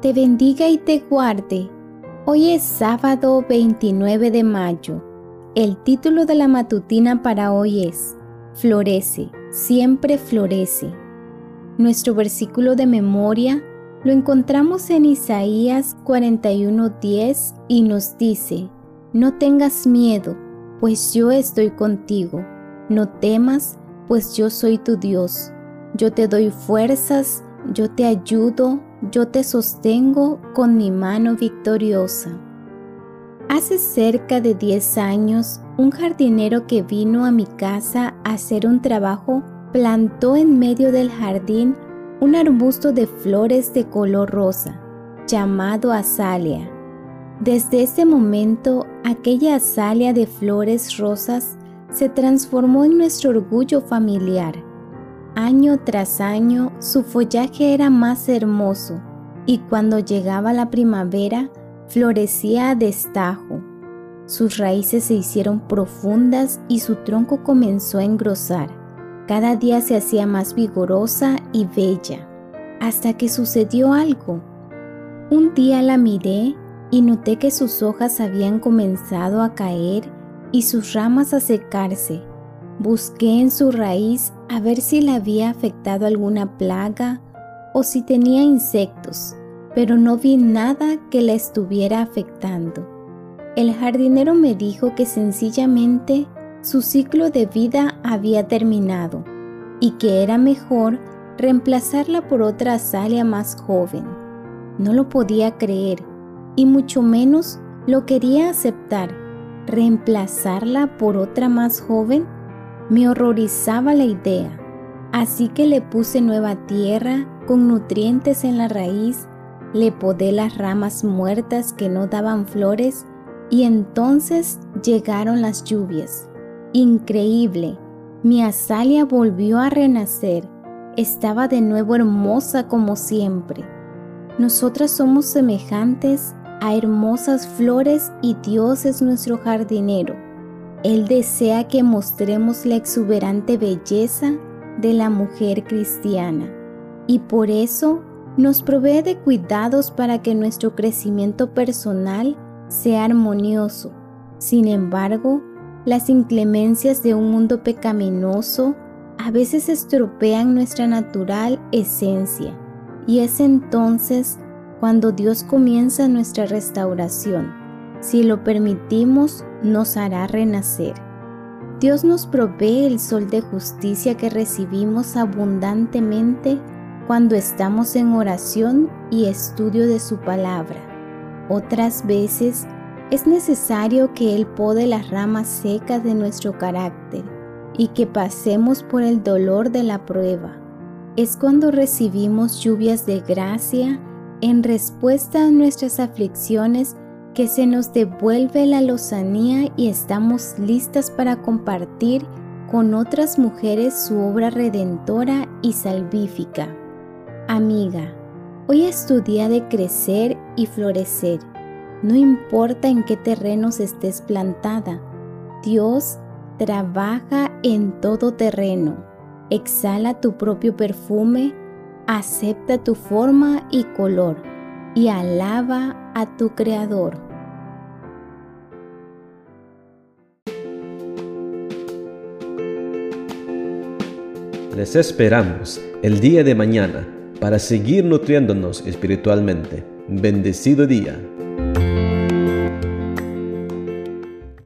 te bendiga y te guarde. Hoy es sábado 29 de mayo. El título de la matutina para hoy es Florece, siempre florece. Nuestro versículo de memoria lo encontramos en Isaías 41:10 y nos dice, No tengas miedo, pues yo estoy contigo. No temas, pues yo soy tu Dios. Yo te doy fuerzas, yo te ayudo, yo te sostengo con mi mano victoriosa. Hace cerca de 10 años, un jardinero que vino a mi casa a hacer un trabajo plantó en medio del jardín un arbusto de flores de color rosa, llamado azalia. Desde ese momento, aquella azalia de flores rosas se transformó en nuestro orgullo familiar. Año tras año, su follaje era más hermoso y cuando llegaba la primavera, florecía a destajo. Sus raíces se hicieron profundas y su tronco comenzó a engrosar. Cada día se hacía más vigorosa y bella, hasta que sucedió algo. Un día la miré y noté que sus hojas habían comenzado a caer y sus ramas a secarse. Busqué en su raíz a ver si le había afectado alguna plaga o si tenía insectos, pero no vi nada que la estuviera afectando. El jardinero me dijo que sencillamente su ciclo de vida había terminado y que era mejor reemplazarla por otra azalia más joven. No lo podía creer y mucho menos lo quería aceptar. ¿Reemplazarla por otra más joven? Me horrorizaba la idea, así que le puse nueva tierra con nutrientes en la raíz, le podé las ramas muertas que no daban flores y entonces llegaron las lluvias. Increíble, mi azalia volvió a renacer, estaba de nuevo hermosa como siempre. Nosotras somos semejantes a hermosas flores y Dios es nuestro jardinero. Él desea que mostremos la exuberante belleza de la mujer cristiana y por eso nos provee de cuidados para que nuestro crecimiento personal sea armonioso. Sin embargo, las inclemencias de un mundo pecaminoso a veces estropean nuestra natural esencia y es entonces cuando Dios comienza nuestra restauración. Si lo permitimos, nos hará renacer. Dios nos provee el sol de justicia que recibimos abundantemente cuando estamos en oración y estudio de su palabra. Otras veces es necesario que Él pode las ramas secas de nuestro carácter y que pasemos por el dolor de la prueba. Es cuando recibimos lluvias de gracia en respuesta a nuestras aflicciones que se nos devuelve la lozanía y estamos listas para compartir con otras mujeres su obra redentora y salvífica. Amiga, hoy es tu día de crecer y florecer no importa en qué terrenos estés plantada, Dios trabaja en todo terreno. Exhala tu propio perfume, acepta tu forma y color y alaba a tu Creador. Les esperamos el día de mañana para seguir nutriéndonos espiritualmente. Bendecido día.